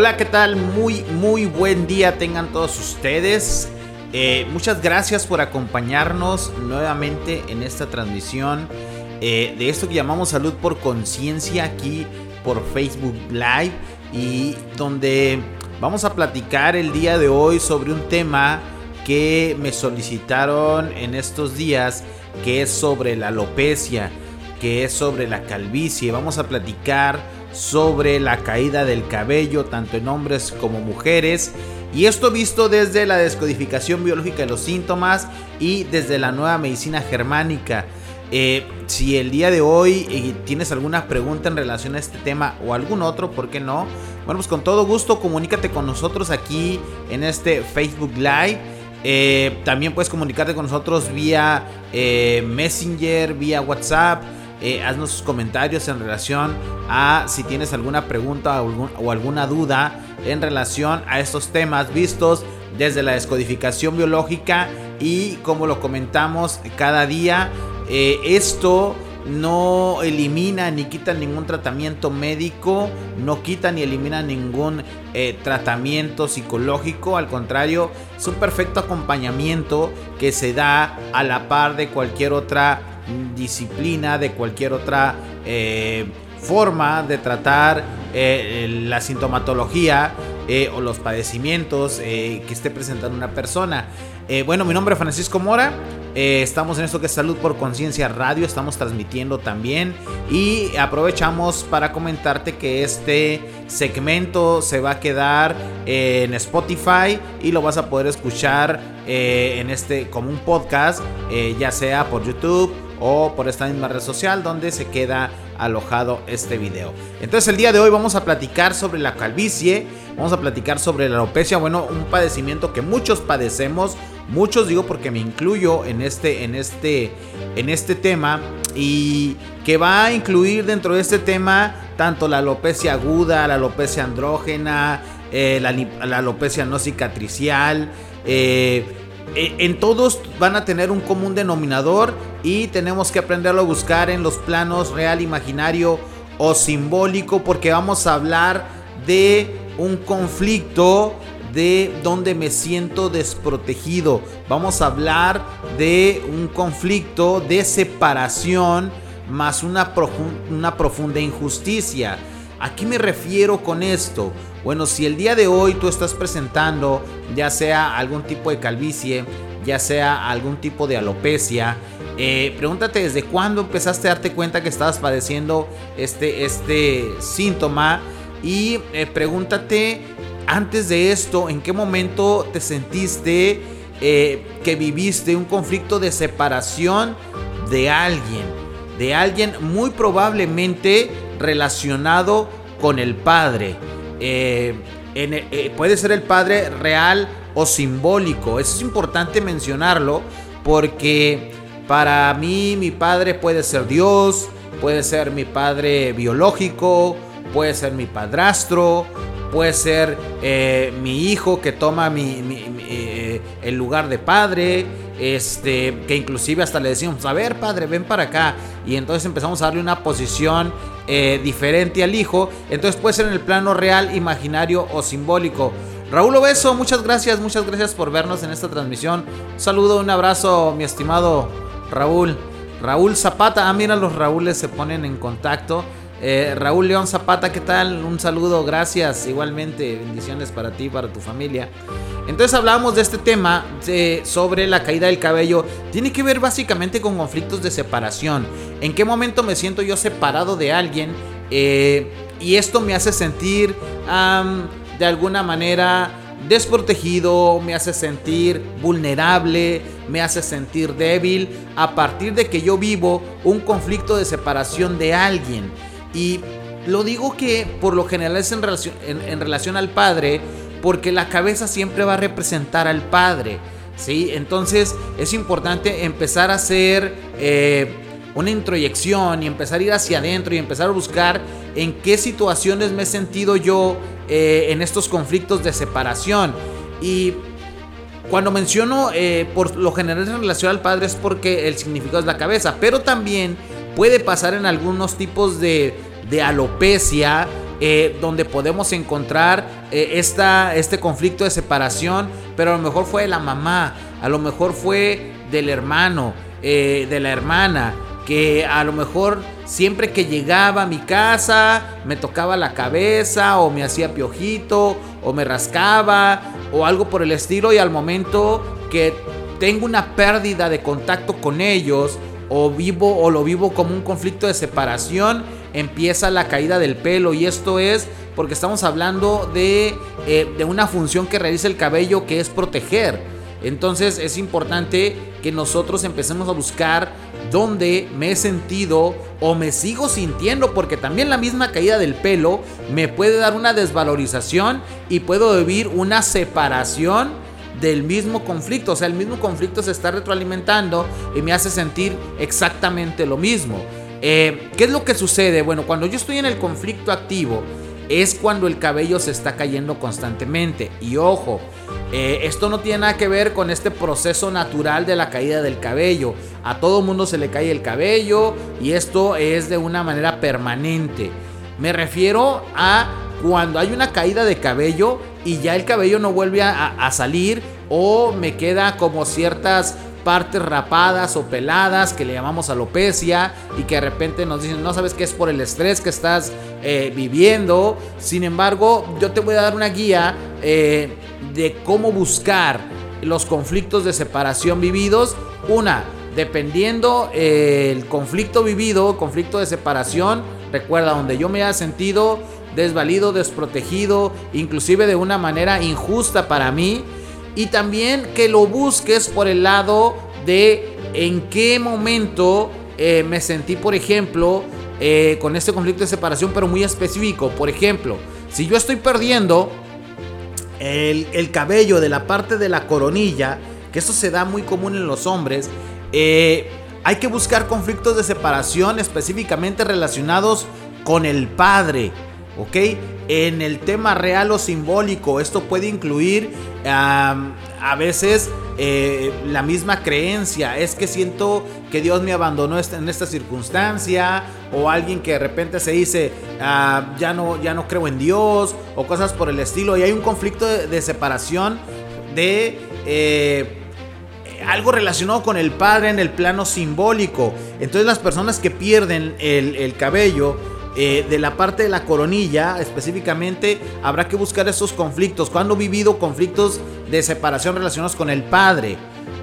Hola, ¿qué tal? Muy, muy buen día tengan todos ustedes. Eh, muchas gracias por acompañarnos nuevamente en esta transmisión eh, de esto que llamamos Salud por Conciencia aquí por Facebook Live y donde vamos a platicar el día de hoy sobre un tema que me solicitaron en estos días que es sobre la alopecia, que es sobre la calvicie. Vamos a platicar sobre la caída del cabello tanto en hombres como mujeres y esto visto desde la descodificación biológica de los síntomas y desde la nueva medicina germánica. Eh, si el día de hoy eh, tienes alguna pregunta en relación a este tema o algún otro, ¿por qué no? Bueno, pues con todo gusto comunícate con nosotros aquí en este Facebook Live. Eh, también puedes comunicarte con nosotros vía Messenger, vía WhatsApp. Haznos sus comentarios en relación a si tienes alguna pregunta o alguna duda en relación a estos temas vistos desde la descodificación biológica y como lo comentamos cada día, eh, esto no elimina ni quita ningún tratamiento médico, no quita ni elimina ningún eh, tratamiento psicológico, al contrario, es un perfecto acompañamiento que se da a la par de cualquier otra disciplina, de cualquier otra eh, forma de tratar eh, la sintomatología eh, o los padecimientos que esté presentando una persona. bueno, mi nombre es Francisco Mora. estamos en esto que es Salud por Conciencia Radio. Estamos transmitiendo también. Y aprovechamos para comentarte que este segmento se va a quedar en Spotify y lo vas a poder escuchar en este como un podcast, ya sea por YouTube o por esta misma red social donde se queda alojado este video. Entonces el día de hoy vamos a platicar sobre la calvicie, vamos a platicar sobre la alopecia, bueno, un padecimiento que muchos padecemos, muchos digo porque me incluyo en este en este en este tema y que va a incluir dentro de este tema tanto la alopecia aguda, la alopecia andrógena, eh, la, alopecia no cicatricial, eh, en todos van a tener un común denominador y tenemos que aprenderlo a buscar en los planos real, imaginario o simbólico porque vamos a hablar de un conflicto de donde me siento desprotegido. Vamos a hablar de un conflicto de separación más una, una profunda injusticia. ¿A qué me refiero con esto? Bueno, si el día de hoy tú estás presentando ya sea algún tipo de calvicie, ya sea algún tipo de alopecia, eh, pregúntate desde cuándo empezaste a darte cuenta que estabas padeciendo este, este síntoma y eh, pregúntate antes de esto en qué momento te sentiste eh, que viviste un conflicto de separación de alguien, de alguien muy probablemente relacionado con el Padre. Eh, eh, puede ser el Padre real o simbólico. Eso es importante mencionarlo porque para mí mi Padre puede ser Dios, puede ser mi Padre biológico, puede ser mi padrastro, puede ser eh, mi hijo que toma el lugar de padre, este, que inclusive hasta le decimos, a ver padre, ven para acá, y entonces empezamos a darle una posición eh, diferente al hijo. Entonces puede ser en el plano real, imaginario o simbólico. Raúl Obeso, muchas gracias, muchas gracias por vernos en esta transmisión. Un saludo, un abrazo, mi estimado Raúl. Raúl Zapata, ah, mira, los Raúles se ponen en contacto. Eh, Raúl León Zapata, ¿qué tal? Un saludo, gracias. Igualmente, bendiciones para ti y para tu familia. Entonces hablábamos de este tema sobre la caída del cabello. Tiene que ver básicamente con conflictos de separación. ¿En qué momento me siento yo separado de alguien? Eh, y esto me hace sentir de alguna manera desprotegido, me hace sentir vulnerable, me hace sentir débil a partir de que yo vivo un conflicto de separación de alguien. Y lo digo que por lo general es en relación, en, relación al padre, porque la cabeza siempre va a representar al padre. ¿sí? Entonces es importante empezar a hacer eh, una introyección y empezar a ir hacia adentro y empezar a buscar en qué situaciones me he sentido yo eh, en estos conflictos de separación. Y cuando menciono eh, por lo general en relación al padre es porque el significado es la cabeza, pero también puede pasar en algunos tipos de, alopecia eh, donde podemos encontrar eh, esta, este conflicto de separación, pero a lo mejor fue de la mamá, a lo mejor fue del hermano, eh, de la hermana, que a lo mejor siempre que llegaba a mi casa me tocaba la cabeza o me hacía piojito o me rascaba o algo por el estilo y al momento que tengo una pérdida de contacto con ellos o vivo o lo vivo como un conflicto de separación, empieza la caída del pelo y esto es porque estamos hablando de, eh, de una función que realiza el cabello que es proteger. Entonces es importante que nosotros empecemos a buscar dónde me he sentido o me sigo sintiendo, porque también la misma caída del pelo me puede dar una desvalorización y puedo vivir una separación del mismo conflicto. O sea, el mismo conflicto se está retroalimentando y me hace sentir exactamente lo mismo. Eh, ¿Qué es lo que sucede? Bueno, cuando yo estoy en el conflicto activo, es cuando el cabello se está cayendo constantemente. Y ojo, eh, esto no tiene nada que ver con este proceso natural de la caída del cabello. A todo mundo se le cae el cabello y esto es de una manera permanente. Me refiero a cuando hay una caída de cabello y ya el cabello no vuelve a salir o me queda como ciertas partes rapadas o peladas que le llamamos alopecia y que de repente nos dicen, no sabes qué es por el estrés que estás eh, viviendo. Sin embargo, yo te voy a dar una guía eh, de cómo buscar los conflictos de separación vividos. Una, dependiendo eh, el conflicto vivido, conflicto de separación, recuerda donde yo me haya sentido desvalido, desprotegido, inclusive de una manera injusta para mí y también que lo busques por el lado de en qué momento eh, me sentí, por ejemplo, eh, con este conflicto de separación, pero muy específico. Por ejemplo, si yo estoy perdiendo el, cabello de la parte de la coronilla, que eso se da muy común en los hombres, eh, hay que buscar conflictos de separación específicamente relacionados con el padre. ¿Ok? En el tema real o simbólico, esto puede incluir a veces eh, la misma creencia, es que siento que Dios me abandonó en esta circunstancia, o alguien que de repente se dice, ah, ya, no, ya no creo en Dios, o cosas por el estilo, y hay un conflicto de, separación de... Eh, algo relacionado con el padre en el plano simbólico. Entonces las personas que pierden el, el cabello eh, de la parte de la coronilla específicamente, habrá que buscar esos conflictos. Cuando he vivido conflictos de separación relacionados con el padre.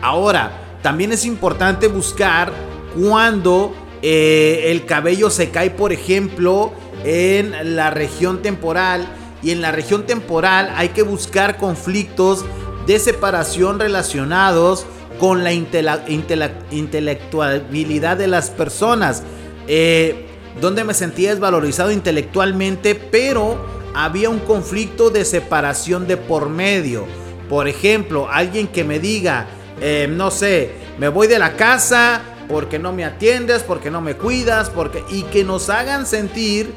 Ahora, también es importante buscar cuando eh, el cabello se cae, por ejemplo, en la región temporal. Y en la región temporal hay que buscar conflictos de separación relacionados con la intelectualidad de las personas. Eh, donde me sentía desvalorizado intelectualmente, pero había un conflicto de separación de por medio. Por ejemplo, alguien que me diga, eh, no sé, me voy de la casa porque no me atiendes, porque no me cuidas, porque y que nos hagan sentir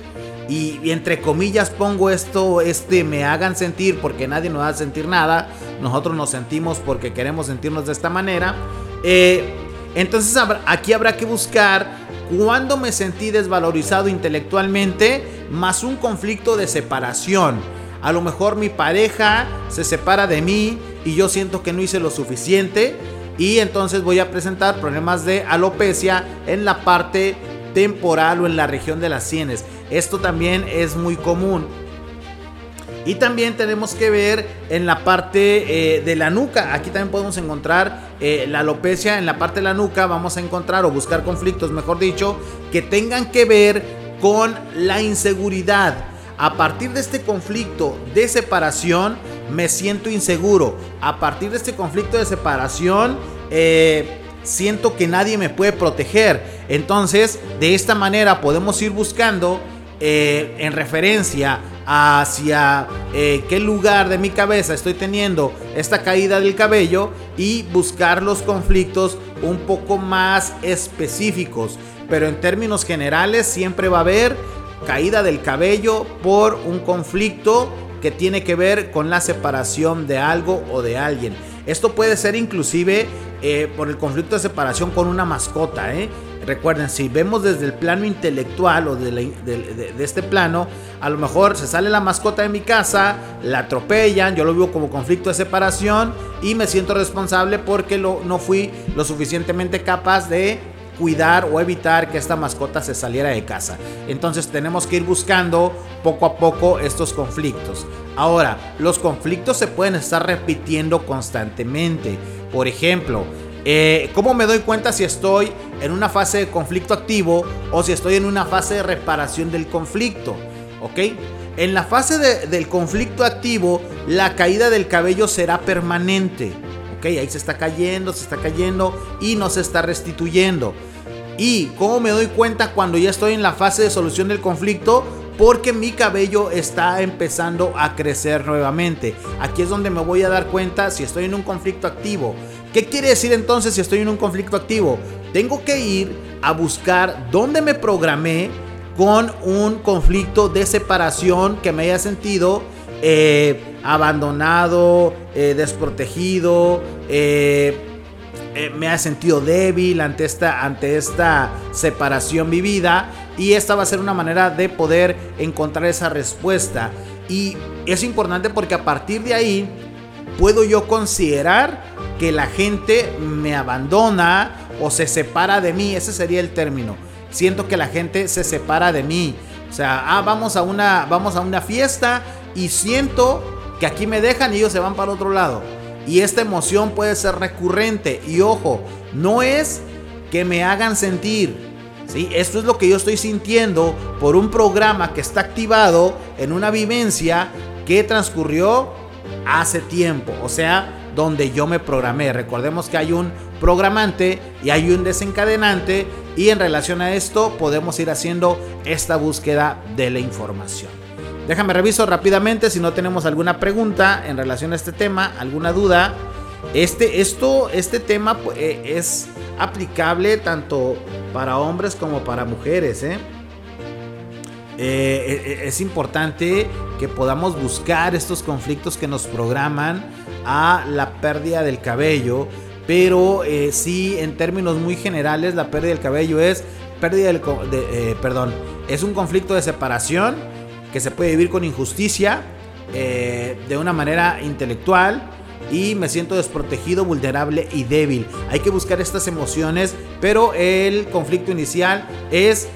y, entre comillas pongo esto, este me hagan sentir porque nadie nos a sentir nada, nosotros nos sentimos porque queremos sentirnos de esta manera. Eh, entonces aquí habrá que buscar cuando me sentí desvalorizado intelectualmente, más un conflicto de separación. A lo mejor mi pareja se separa de mí y yo siento que no hice lo suficiente y entonces voy a presentar problemas de alopecia en la parte temporal o en la región de las sienes. Esto también es muy común. Y también tenemos que ver en la parte eh, de la nuca. Aquí también podemos encontrar eh, la alopecia en la parte de la nuca. Vamos a encontrar o buscar conflictos, mejor dicho, que tengan que ver con la inseguridad. A partir de este conflicto de separación, me siento inseguro. A partir de este conflicto de separación, eh, siento que nadie me puede proteger. Entonces, de esta manera podemos ir buscando en referencia hacia eh, qué lugar de mi cabeza estoy teniendo esta caída del cabello y buscar los conflictos un poco más específicos. Pero en términos generales siempre va a haber caída del cabello por un conflicto que tiene que ver con la separación de algo o de alguien. Esto puede ser inclusive eh, por el conflicto de separación con una mascota. ¿eh? Recuerden, si vemos desde el plano intelectual o de, este plano, a lo mejor se sale la mascota de mi casa, la atropellan, yo lo vivo como conflicto de separación y me siento responsable porque no fui lo suficientemente capaz de cuidar o evitar que esta mascota se saliera de casa. Entonces tenemos que ir buscando poco a poco estos conflictos. Ahora, los conflictos se pueden estar repitiendo constantemente. Por ejemplo, eh, ¿cómo me doy cuenta si estoy en una fase de conflicto activo o si estoy en una fase de reparación del conflicto? ¿Ok? En la fase del conflicto activo, la caída del cabello será permanente. ¿Ok? Ahí se está cayendo, se está cayendo y no se está restituyendo. ¿Y cómo me doy cuenta cuando ya estoy en la fase de solución del conflicto? porque mi cabello está empezando a crecer nuevamente. Aquí es donde me voy a dar cuenta si estoy en un conflicto activo. ¿Qué quiere decir entonces si estoy en un conflicto activo? Tengo que ir a buscar dónde me programé con un conflicto de separación que me haya sentido eh, abandonado, eh, desprotegido, eh, me haya sentido débil ante esta, ante esta separación vivida y esta va a ser una manera de poder encontrar esa respuesta. Y es importante porque a partir de ahí puedo yo considerar que la gente me abandona o se separa de mí. Ese sería el término. Siento que la gente se separa de mí. O sea, ah, vamos a una, vamos a una fiesta y siento que aquí me dejan y ellos se van para otro lado. Y esta emoción puede ser recurrente. Y ojo, no es que me hagan sentir ¿sí? Esto es lo que yo estoy sintiendo por un programa que está activado en una vivencia que transcurrió hace tiempo, o sea, donde yo me programé. Recordemos que hay un programante y hay un desencadenante y en relación a esto podemos ir haciendo esta búsqueda de la información. Déjame reviso rápidamente si no tenemos alguna pregunta en relación a este tema, alguna duda. Este, esto, este tema pues, eh, es aplicable tanto para hombres como para mujeres. ¿eh? Eh, es importante que podamos buscar estos conflictos que nos programan a la pérdida del cabello. Pero sí, en términos muy generales, la pérdida del cabello es pérdida del, perdón, es un conflicto de separación que se puede vivir con injusticia, de una manera intelectual, y me siento desprotegido, vulnerable y débil. Hay que buscar estas emociones, pero el conflicto inicial es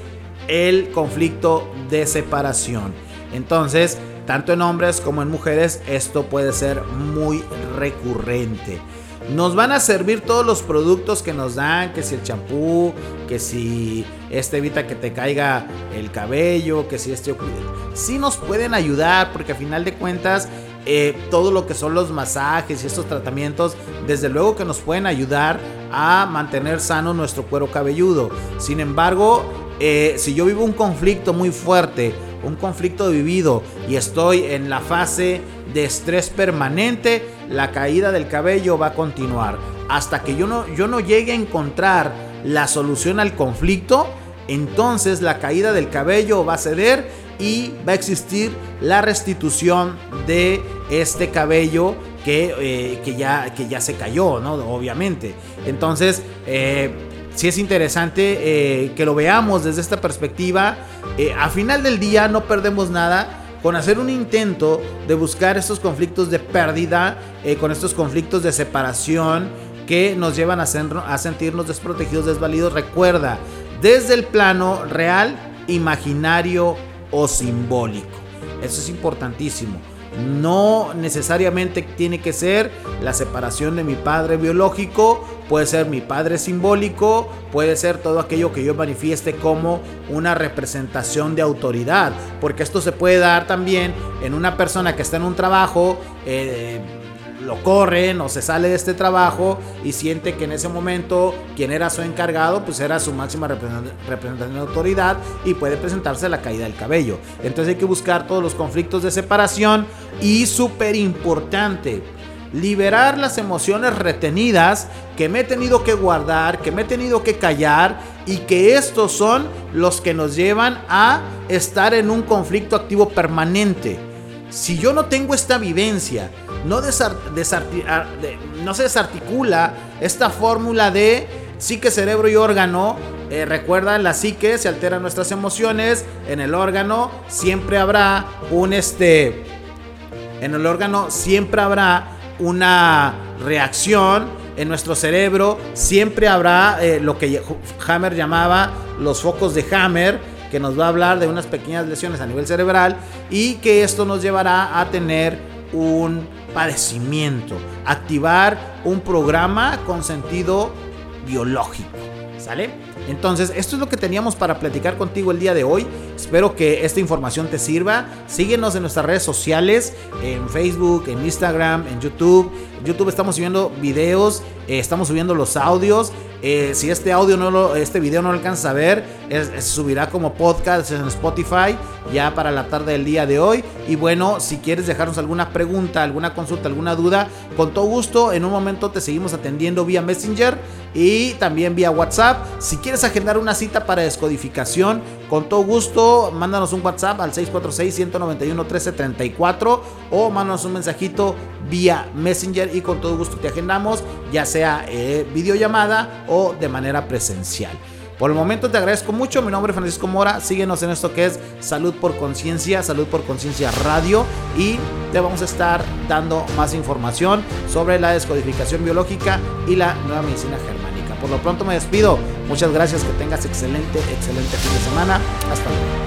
el conflicto de separación. Entonces, tanto en hombres como en mujeres, esto puede ser muy recurrente. Nos van a servir todos los productos que nos dan, que si el champú, que si este evita que te caiga el cabello, que si este... Sí nos pueden ayudar porque a final de cuentas eh, todo lo que son los masajes y estos tratamientos, desde luego que nos pueden ayudar a mantener sano nuestro cuero cabelludo. Sin embargo, eh, si yo vivo un conflicto muy fuerte, un conflicto vivido y estoy en la fase de estrés permanente, la caída del cabello va a continuar. Hasta que yo no, yo no llegue a encontrar la solución al conflicto, entonces la caída del cabello va a ceder y va a existir la restitución de este cabello que, eh, que, ya, que ya se cayó, ¿no? Obviamente. Entonces, eh, sí es interesante eh, que lo veamos desde esta perspectiva. a final del día no perdemos nada con hacer un intento de buscar estos conflictos de pérdida, con estos conflictos de separación que nos llevan a, a sentirnos desprotegidos, desvalidos. Recuerda, desde el plano real, imaginario o simbólico. Eso es importantísimo. No necesariamente tiene que ser la separación de mi padre biológico, puede ser mi padre simbólico, puede ser todo aquello que yo manifieste como una representación de autoridad, porque esto se puede dar también en una persona que está en un trabajo. Eh, lo corren o se sale de este trabajo y siente que en ese momento quien era su encargado pues era su máxima representación de autoridad y puede presentarse la caída del cabello. Entonces hay que buscar todos los conflictos de separación y súper importante, liberar las emociones retenidas que me he tenido que guardar, que me he tenido que callar y que estos son los que nos llevan a estar en un conflicto activo permanente. Si yo no tengo esta vivencia, no, no se desarticula esta fórmula de psique, cerebro y órgano, eh, recuerda, la psique se alteran nuestras emociones, en el órgano siempre habrá un este, en el órgano siempre habrá una reacción, en nuestro cerebro siempre habrá eh, lo que Hammer llamaba los focos de Hammer, que nos va a hablar de unas pequeñas lesiones a nivel cerebral y que esto nos llevará a tener un padecimiento, activar un programa con sentido biológico. ¿Sale? Entonces, esto es lo que teníamos para platicar contigo el día de hoy. Espero que esta información te sirva. Síguenos en nuestras redes sociales, en Facebook, en Instagram, en YouTube. En YouTube estamos subiendo videos, eh, estamos subiendo los audios. Eh, si este audio no lo, este video no lo alcanzas a ver, subirá como podcast en Spotify ya para la tarde del día de hoy. Y bueno, si quieres dejarnos alguna pregunta, alguna consulta, alguna duda, con todo gusto, en un momento te seguimos atendiendo vía Messenger y también vía WhatsApp. Si quieres agendar una cita para descodificación, con todo gusto, mándanos un WhatsApp al 646-191-1334 o mándanos un mensajito vía Messenger y con todo gusto te agendamos, ya sea eh, videollamada o de manera presencial. Por el momento te agradezco mucho. Mi nombre es Francisco Mora. Síguenos en esto que es Salud por Conciencia, Salud por Conciencia Radio. Y te vamos a estar dando más información sobre la descodificación biológica y la nueva medicina germánica. Por lo pronto me despido. Muchas gracias. Que tengas excelente, excelente fin de semana. Hasta luego.